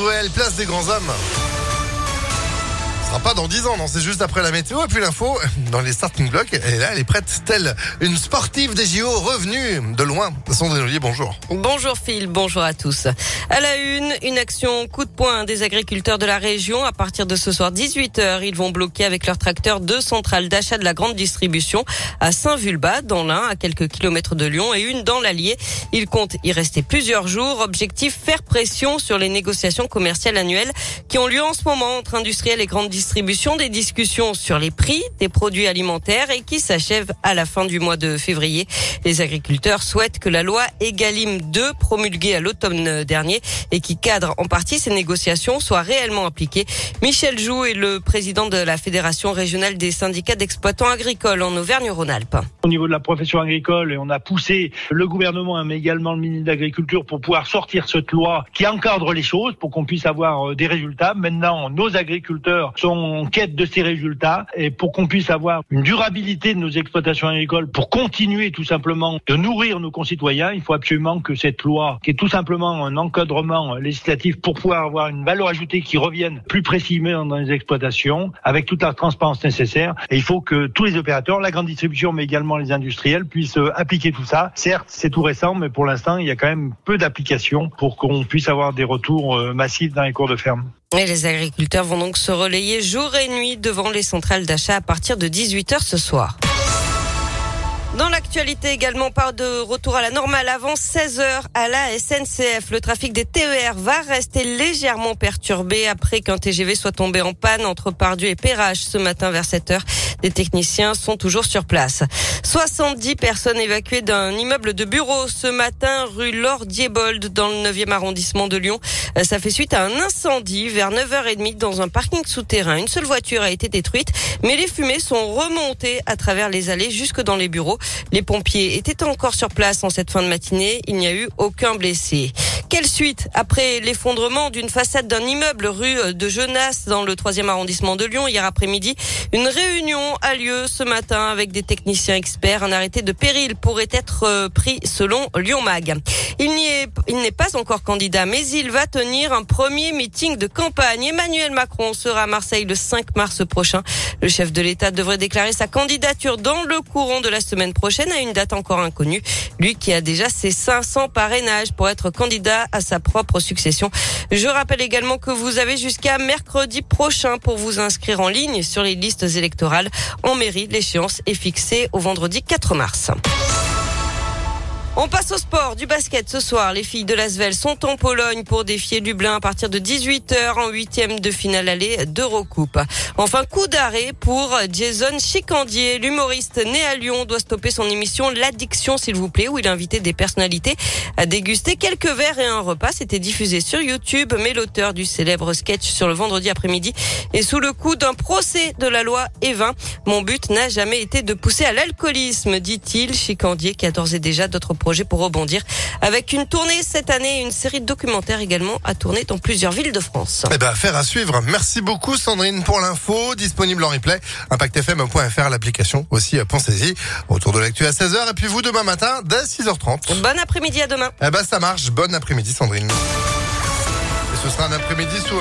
Noël, place des grands hommes. Pas dans 10 ans, non, c'est juste après la météo. Et puis l'info, dans les starting blocks, et là, elle est prête, telle une sportive des JO revenue de loin. Sandrine Ollier, bonjour. Bonjour Phil, bonjour à tous. À la une, une action coup de poing des agriculteurs de la région. À partir de ce soir 18h, ils vont bloquer avec leur tracteur deux centrales d'achat de la grande distribution à Saint-Vulbas, dans l'Ain, à quelques kilomètres de Lyon, et une dans l'Allier. Ils comptent y rester plusieurs jours. Objectif, faire pression sur les négociations commerciales annuelles qui ont lieu en ce moment entre industriels et grandes distributions distribution des discussions sur les prix des produits alimentaires et qui s'achève à la fin du mois de février. Les agriculteurs souhaitent que la loi Egalim 2 promulguée à l'automne dernier et qui cadre en partie ces négociations soit réellement appliquée. Michel Joux est le président de la Fédération régionale des syndicats d'exploitants agricoles en Auvergne-Rhône-Alpes. Au niveau de la profession agricole, on a poussé le gouvernement mais également le ministre de l'Agriculture pour pouvoir sortir cette loi qui encadre les choses pour qu'on puisse avoir euh, des résultats. Maintenant, nos agriculteurs sont en quête de ces résultats et pour qu'on puisse avoir une durabilité de nos exploitations agricoles pour continuer tout simplement de nourrir nos concitoyens, il faut absolument que cette loi, qui est tout simplement un encadrement législatif pour pouvoir avoir une valeur ajoutée qui revienne plus précisément dans les exploitations avec toute la transparence nécessaire. Et il faut que tous les opérateurs, la grande distribution, mais également les industriels puissent euh, appliquer tout ça. Certes, c'est tout récent, mais pour l'instant, il y a quand même peu d'applications pour qu'on puisse avoir des retours euh, massifs dans les cours de ferme. Et les agriculteurs vont donc se relayer jour et nuit devant les centrales d'achat à partir de 18h ce soir. Dans l'actualité également, pas de retour à la normale avant 16 heures à la SNCF. Le trafic des TER va rester légèrement perturbé après qu'un TGV soit tombé en panne entre Pardieu et Perrache ce matin vers 7 heures. Des techniciens sont toujours sur place. 70 personnes évacuées d'un immeuble de bureau ce matin rue Laure Diebold dans le 9e arrondissement de Lyon. Euh, ça fait suite à un incendie vers 9h30 dans un parking souterrain. Une seule voiture a été détruite, mais les fumées sont remontées à travers les allées jusque dans les bureaux. Les pompiers étaient encore sur place en cette fin de matinée. Il n'y a eu aucun blessé. Quelle suite après l'effondrement d'une façade d'un immeuble rue de Genasse dans le 3e arrondissement de Lyon hier après-midi? Une réunion a lieu ce matin avec des techniciens experts. Un arrêté de péril pourrait être euh, pris selon Lyon Mag. Il n'est pas encore candidat, mais il va tenir un premier meeting de campagne. Emmanuel Macron sera à Marseille le 5 mars prochain. Le chef de l'État devrait déclarer sa candidature dans le courant de la semaine prochaine à une date encore inconnue. Lui qui a déjà ses 500 parrainages pour être candidat à sa propre succession. Je rappelle également que vous avez jusqu'à mercredi prochain pour vous inscrire en ligne sur les listes électorales en mairie. L'échéance est fixée au vendredi 4 mars. On passe au sport, du basket ce soir. Les filles de Lasvel sont en Pologne pour défier Dublin à partir de 18h en huitième de finale aller d'Eurocoupe. Enfin, coup d'arrêt pour Jason Chicandier. L'humoriste né à Lyon doit stopper son émission L'Addiction, s'il vous plaît, où il invitait des personnalités à déguster quelques verres et un repas. C'était diffusé sur YouTube, mais l'auteur du célèbre sketch sur le vendredi après-midi est sous le coup d'un procès de la loi Evin. Mon but n'a jamais été de pousser à l'alcoolisme, dit-il. Chicandier qui a d'ores et déjà d'autres projet pour rebondir avec une tournée cette année, une série de documentaires également à tourner dans plusieurs villes de France. Eh ben, affaire à suivre. Merci beaucoup Sandrine pour l'info, disponible en replay, impactfm.fr, l'application aussi, pensez-y. Autour de l'actu à 16h et puis vous demain matin dès 6h30. Bon après-midi à demain. Eh ben, ça marche. Bon après-midi Sandrine. Et ce sera un après-midi sous